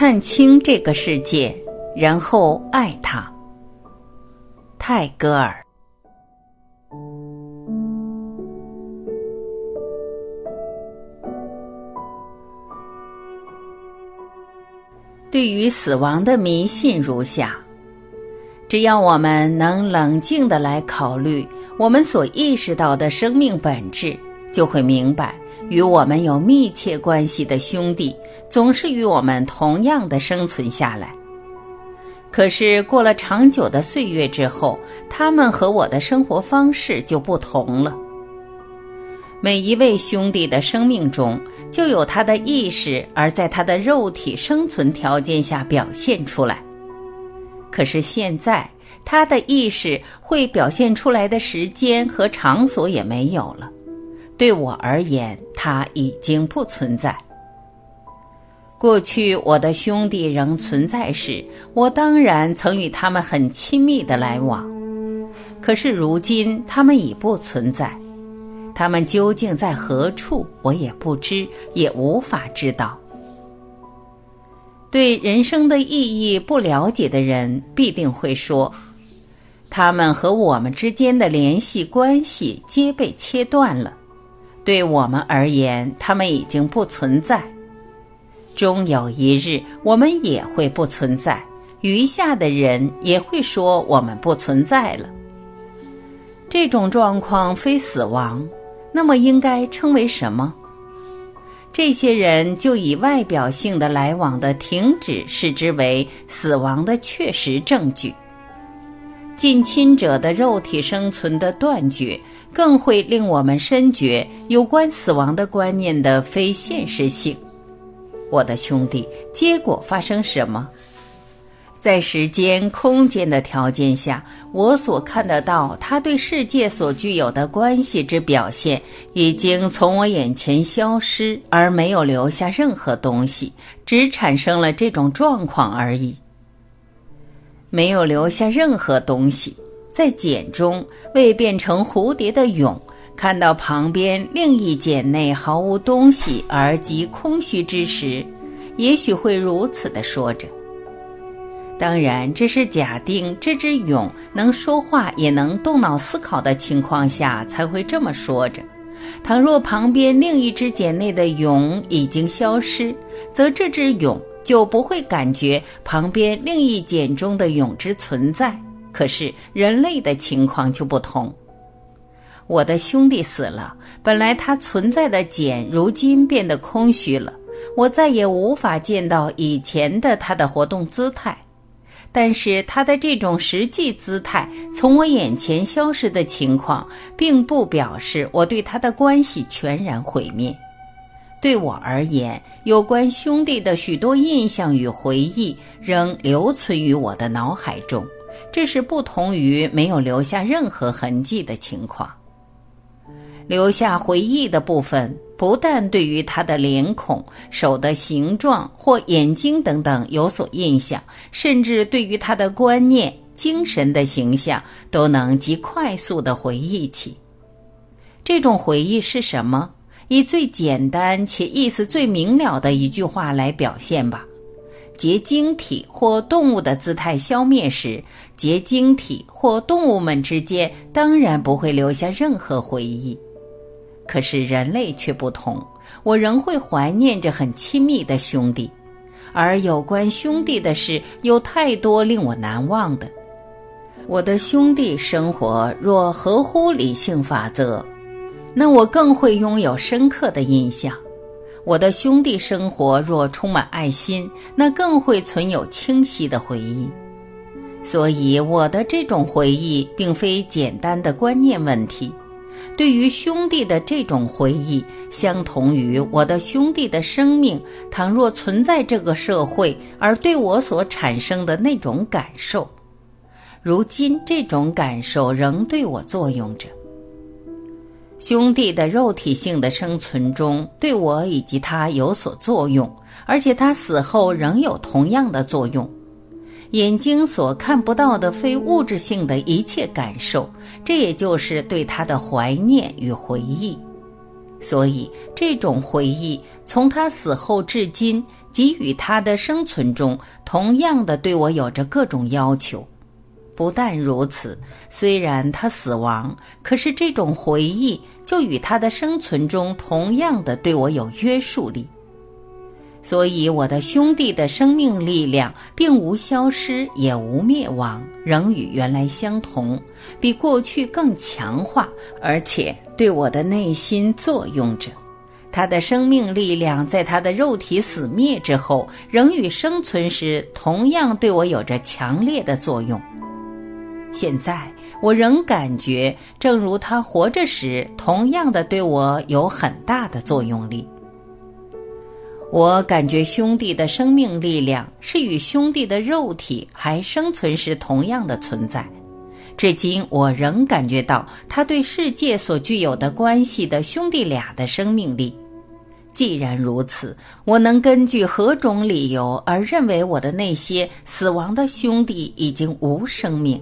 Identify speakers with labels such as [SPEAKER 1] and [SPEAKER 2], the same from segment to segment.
[SPEAKER 1] 看清这个世界，然后爱它。泰戈尔。对于死亡的迷信如下：只要我们能冷静的来考虑我们所意识到的生命本质，就会明白，与我们有密切关系的兄弟，总是与我们同样的生存下来。可是过了长久的岁月之后，他们和我的生活方式就不同了。每一位兄弟的生命中，就有他的意识，而在他的肉体生存条件下表现出来。可是现在，他的意识会表现出来的时间和场所也没有了。对我而言，他已经不存在。过去我的兄弟仍存在时，我当然曾与他们很亲密的来往。可是如今他们已不存在，他们究竟在何处，我也不知，也无法知道。对人生的意义不了解的人，必定会说，他们和我们之间的联系关系皆被切断了。对我们而言，他们已经不存在。终有一日，我们也会不存在，余下的人也会说我们不存在了。这种状况非死亡，那么应该称为什么？这些人就以外表性的来往的停止视之为死亡的确实证据。近亲者的肉体生存的断绝，更会令我们深觉有关死亡的观念的非现实性。我的兄弟，结果发生什么？在时间、空间的条件下，我所看得到他对世界所具有的关系之表现，已经从我眼前消失，而没有留下任何东西，只产生了这种状况而已。没有留下任何东西，在茧中未变成蝴蝶的蛹。看到旁边另一茧内毫无东西而极空虚之时，也许会如此的说着。当然，这是假定这只蛹能说话也能动脑思考的情况下才会这么说着。倘若旁边另一只茧内的蛹已经消失，则这只蛹就不会感觉旁边另一茧中的蛹之存在。可是人类的情况就不同。我的兄弟死了，本来他存在的茧，如今变得空虚了。我再也无法见到以前的他的活动姿态，但是他的这种实际姿态从我眼前消失的情况，并不表示我对他的关系全然毁灭。对我而言，有关兄弟的许多印象与回忆仍留存于我的脑海中，这是不同于没有留下任何痕迹的情况。留下回忆的部分，不但对于他的脸孔、手的形状或眼睛等等有所印象，甚至对于他的观念、精神的形象，都能极快速的回忆起。这种回忆是什么？以最简单且意思最明了的一句话来表现吧：结晶体或动物的姿态消灭时，结晶体或动物们之间当然不会留下任何回忆。可是人类却不同，我仍会怀念着很亲密的兄弟，而有关兄弟的事有太多令我难忘的。我的兄弟生活若合乎理性法则，那我更会拥有深刻的印象；我的兄弟生活若充满爱心，那更会存有清晰的回忆。所以，我的这种回忆并非简单的观念问题。对于兄弟的这种回忆，相同于我的兄弟的生命，倘若存在这个社会，而对我所产生的那种感受，如今这种感受仍对我作用着。兄弟的肉体性的生存中，对我以及他有所作用，而且他死后仍有同样的作用。眼睛所看不到的非物质性的一切感受，这也就是对他的怀念与回忆。所以，这种回忆从他死后至今，给予他的生存中，同样的对我有着各种要求。不但如此，虽然他死亡，可是这种回忆就与他的生存中同样的对我有约束力。所以，我的兄弟的生命力量并无消失，也无灭亡，仍与原来相同，比过去更强化，而且对我的内心作用着。他的生命力量在他的肉体死灭之后，仍与生存时同样对我有着强烈的作用。现在，我仍感觉，正如他活着时，同样的对我有很大的作用力。我感觉兄弟的生命力量是与兄弟的肉体还生存时同样的存在，至今我仍感觉到他对世界所具有的关系的兄弟俩的生命力。既然如此，我能根据何种理由而认为我的那些死亡的兄弟已经无生命？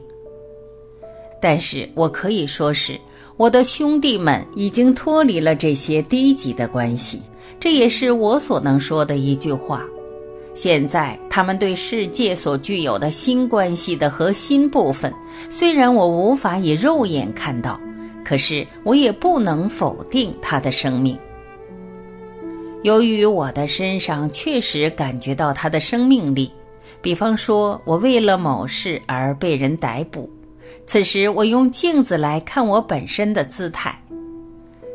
[SPEAKER 1] 但是我可以说是我的兄弟们已经脱离了这些低级的关系。这也是我所能说的一句话。现在，他们对世界所具有的新关系的核心部分，虽然我无法以肉眼看到，可是我也不能否定他的生命。由于我的身上确实感觉到他的生命力，比方说，我为了某事而被人逮捕，此时我用镜子来看我本身的姿态。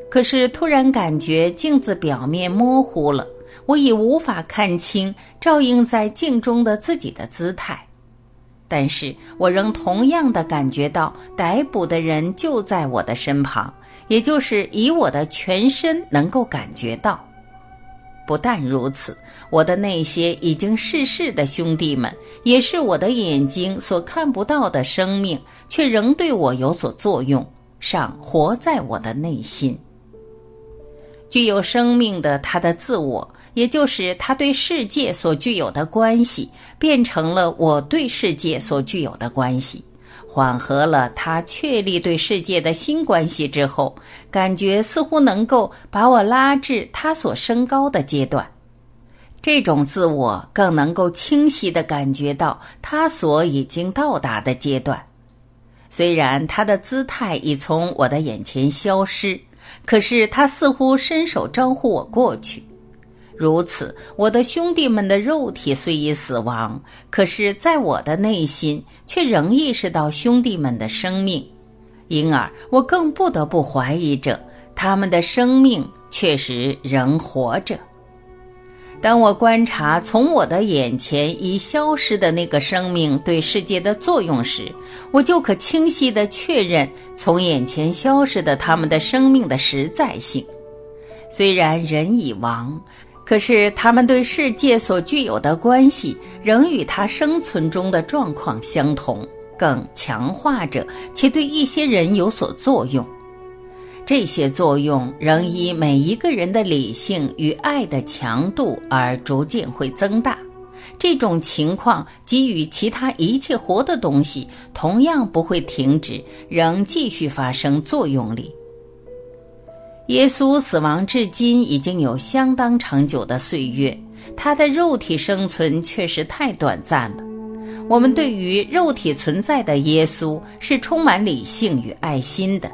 [SPEAKER 1] 可是突然感觉镜子表面模糊了，我已无法看清照映在镜中的自己的姿态。但是我仍同样的感觉到逮捕的人就在我的身旁，也就是以我的全身能够感觉到。不但如此，我的那些已经逝世的兄弟们，也是我的眼睛所看不到的生命，却仍对我有所作用，尚活在我的内心。具有生命的他的自我，也就是他对世界所具有的关系，变成了我对世界所具有的关系，缓和了他确立对世界的新关系之后，感觉似乎能够把我拉至他所升高的阶段。这种自我更能够清晰地感觉到他所已经到达的阶段，虽然他的姿态已从我的眼前消失。可是他似乎伸手招呼我过去，如此，我的兄弟们的肉体虽已死亡，可是在我的内心却仍意识到兄弟们的生命，因而我更不得不怀疑着他们的生命确实仍活着。当我观察从我的眼前已消失的那个生命对世界的作用时，我就可清晰地确认从眼前消失的他们的生命的实在性。虽然人已亡，可是他们对世界所具有的关系仍与他生存中的状况相同，更强化着，且对一些人有所作用。这些作用仍依每一个人的理性与爱的强度而逐渐会增大。这种情况给予其他一切活的东西同样不会停止，仍继续发生作用力。耶稣死亡至今已经有相当长久的岁月，他的肉体生存确实太短暂了。我们对于肉体存在的耶稣是充满理性与爱心的。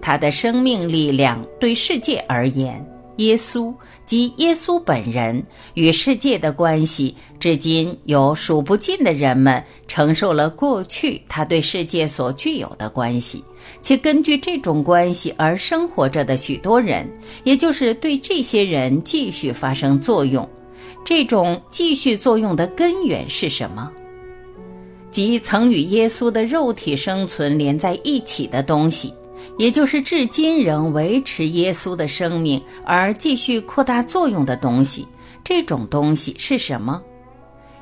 [SPEAKER 1] 他的生命力量对世界而言，耶稣及耶稣本人与世界的关系，至今有数不尽的人们承受了过去他对世界所具有的关系，且根据这种关系而生活着的许多人，也就是对这些人继续发生作用。这种继续作用的根源是什么？即曾与耶稣的肉体生存连在一起的东西。也就是至今仍维持耶稣的生命而继续扩大作用的东西，这种东西是什么？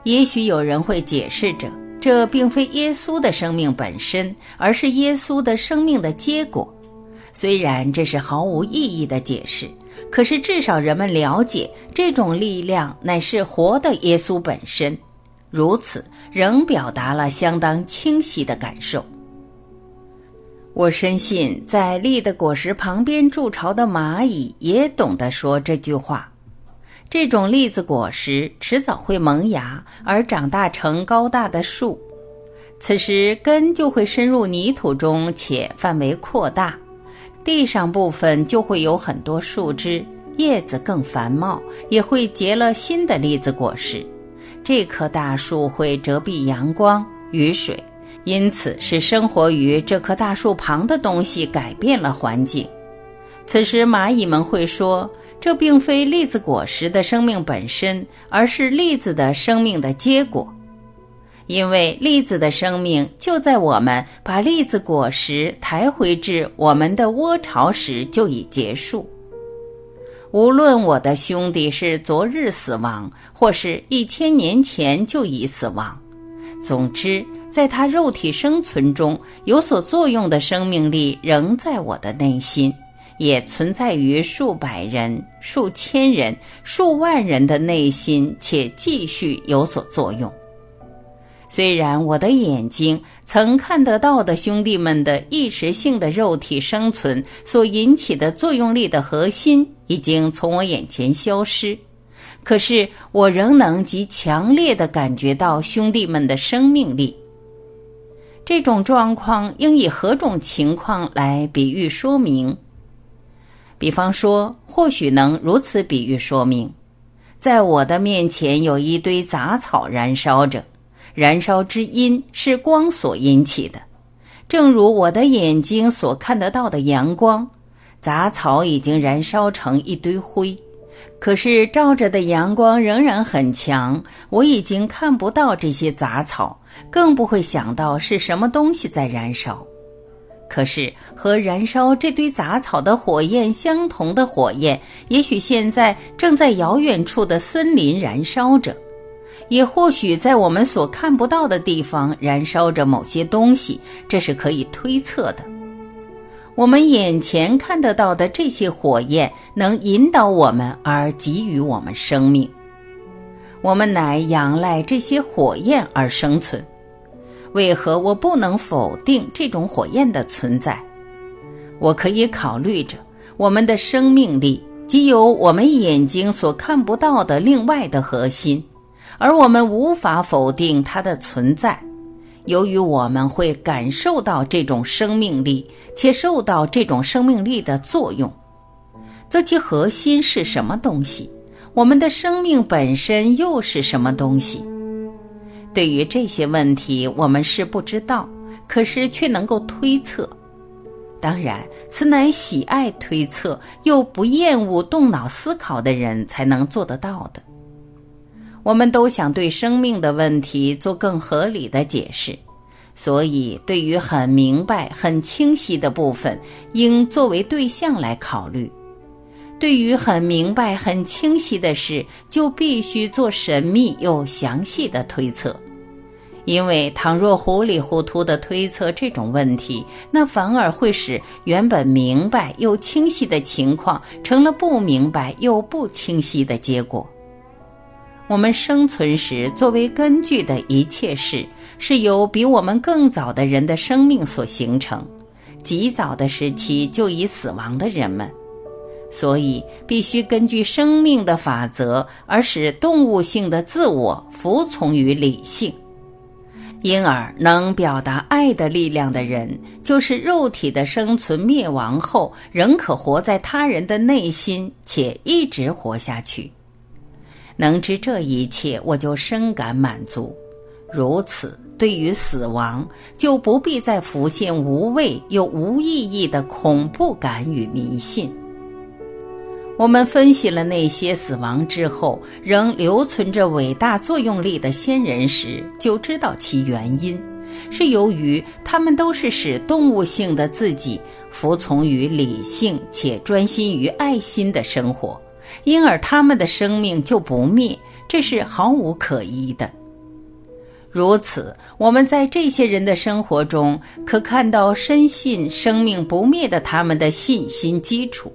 [SPEAKER 1] 也许有人会解释着，这并非耶稣的生命本身，而是耶稣的生命的结果。虽然这是毫无意义的解释，可是至少人们了解这种力量乃是活的耶稣本身。如此，仍表达了相当清晰的感受。我深信，在栗的果实旁边筑巢的蚂蚁也懂得说这句话。这种栗子果实迟早会萌芽而长大成高大的树，此时根就会深入泥土中且范围扩大，地上部分就会有很多树枝，叶子更繁茂，也会结了新的栗子果实。这棵大树会遮蔽阳光、雨水，因此是生活于这棵大树旁的东西改变了环境。此时蚂蚁们会说：“这并非栗子果实的生命本身，而是栗子的生命的结果。因为栗子的生命就在我们把栗子果实抬回至我们的窝巢时就已结束。”无论我的兄弟是昨日死亡，或是一千年前就已死亡，总之，在他肉体生存中有所作用的生命力仍在我的内心，也存在于数百人、数千人、数万人的内心，且继续有所作用。虽然我的眼睛曾看得到的兄弟们的意识性的肉体生存所引起的作用力的核心已经从我眼前消失，可是我仍能极强烈的感觉到兄弟们的生命力。这种状况应以何种情况来比喻说明？比方说，或许能如此比喻说明：在我的面前有一堆杂草燃烧着。燃烧之因是光所引起的，正如我的眼睛所看得到的阳光。杂草已经燃烧成一堆灰，可是照着的阳光仍然很强。我已经看不到这些杂草，更不会想到是什么东西在燃烧。可是和燃烧这堆杂草的火焰相同的火焰，也许现在正在遥远处的森林燃烧着。也或许在我们所看不到的地方燃烧着某些东西，这是可以推测的。我们眼前看得到的这些火焰能引导我们而给予我们生命，我们乃仰赖这些火焰而生存。为何我不能否定这种火焰的存在？我可以考虑着我们的生命力，即有我们眼睛所看不到的另外的核心。而我们无法否定它的存在，由于我们会感受到这种生命力，且受到这种生命力的作用，则其核心是什么东西？我们的生命本身又是什么东西？对于这些问题，我们是不知道，可是却能够推测。当然，此乃喜爱推测又不厌恶动脑思考的人才能做得到的。我们都想对生命的问题做更合理的解释，所以对于很明白、很清晰的部分，应作为对象来考虑；对于很明白、很清晰的事，就必须做神秘又详细的推测。因为倘若糊里糊涂的推测这种问题，那反而会使原本明白又清晰的情况成了不明白又不清晰的结果。我们生存时作为根据的一切事，是由比我们更早的人的生命所形成，极早的时期就已死亡的人们，所以必须根据生命的法则而使动物性的自我服从于理性，因而能表达爱的力量的人，就是肉体的生存灭亡后仍可活在他人的内心，且一直活下去。能知这一切，我就深感满足。如此，对于死亡，就不必再浮现无谓又无意义的恐怖感与迷信。我们分析了那些死亡之后仍留存着伟大作用力的先人时，就知道其原因，是由于他们都是使动物性的自己服从于理性且专心于爱心的生活。因而他们的生命就不灭，这是毫无可疑的。如此，我们在这些人的生活中可看到深信生命不灭的他们的信心基础。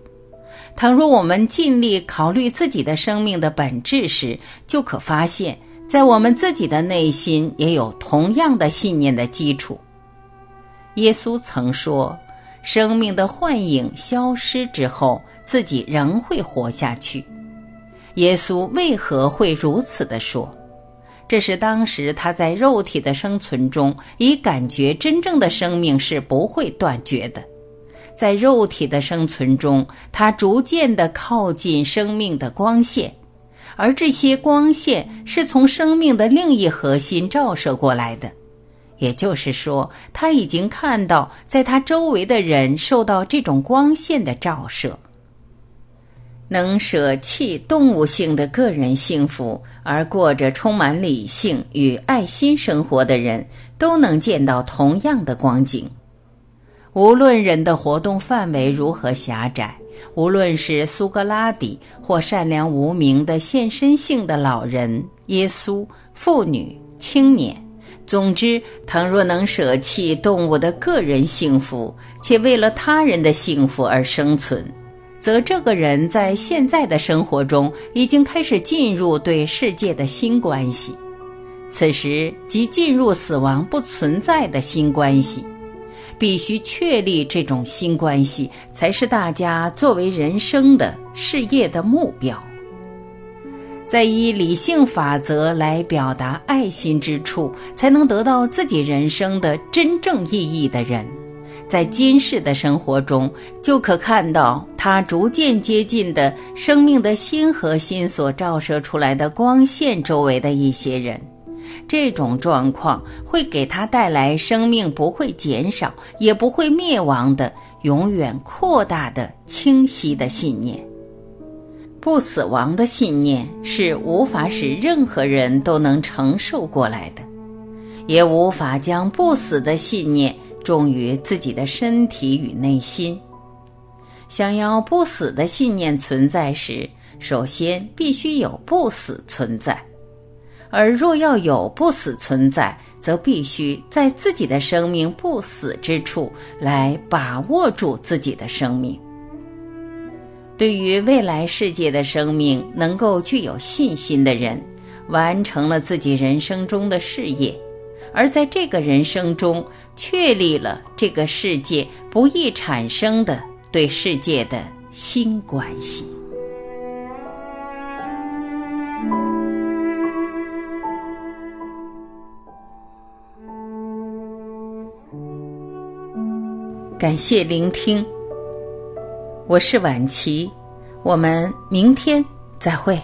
[SPEAKER 1] 倘若我们尽力考虑自己的生命的本质时，就可发现，在我们自己的内心也有同样的信念的基础。耶稣曾说：“生命的幻影消失之后。”自己仍会活下去，耶稣为何会如此的说？这是当时他在肉体的生存中，已感觉真正的生命是不会断绝的。在肉体的生存中，他逐渐的靠近生命的光线，而这些光线是从生命的另一核心照射过来的。也就是说，他已经看到，在他周围的人受到这种光线的照射。能舍弃动物性的个人幸福，而过着充满理性与爱心生活的人，都能见到同样的光景。无论人的活动范围如何狭窄，无论是苏格拉底或善良无名的献身性的老人、耶稣、妇女、青年，总之，倘若能舍弃动物的个人幸福，且为了他人的幸福而生存。则这个人在现在的生活中已经开始进入对世界的新关系，此时即进入死亡不存在的新关系，必须确立这种新关系，才是大家作为人生的事业的目标。在以理性法则来表达爱心之处，才能得到自己人生的真正意义的人。在今世的生活中，就可看到他逐渐接近的生命的新核心所照射出来的光线周围的一些人。这种状况会给他带来生命不会减少，也不会灭亡的永远扩大的清晰的信念。不死亡的信念是无法使任何人都能承受过来的，也无法将不死的信念。重于自己的身体与内心。想要不死的信念存在时，首先必须有不死存在；而若要有不死存在，则必须在自己的生命不死之处来把握住自己的生命。对于未来世界的生命能够具有信心的人，完成了自己人生中的事业。而在这个人生中，确立了这个世界不易产生的对世界的新关系。感谢聆听，我是晚琪，我们明天再会。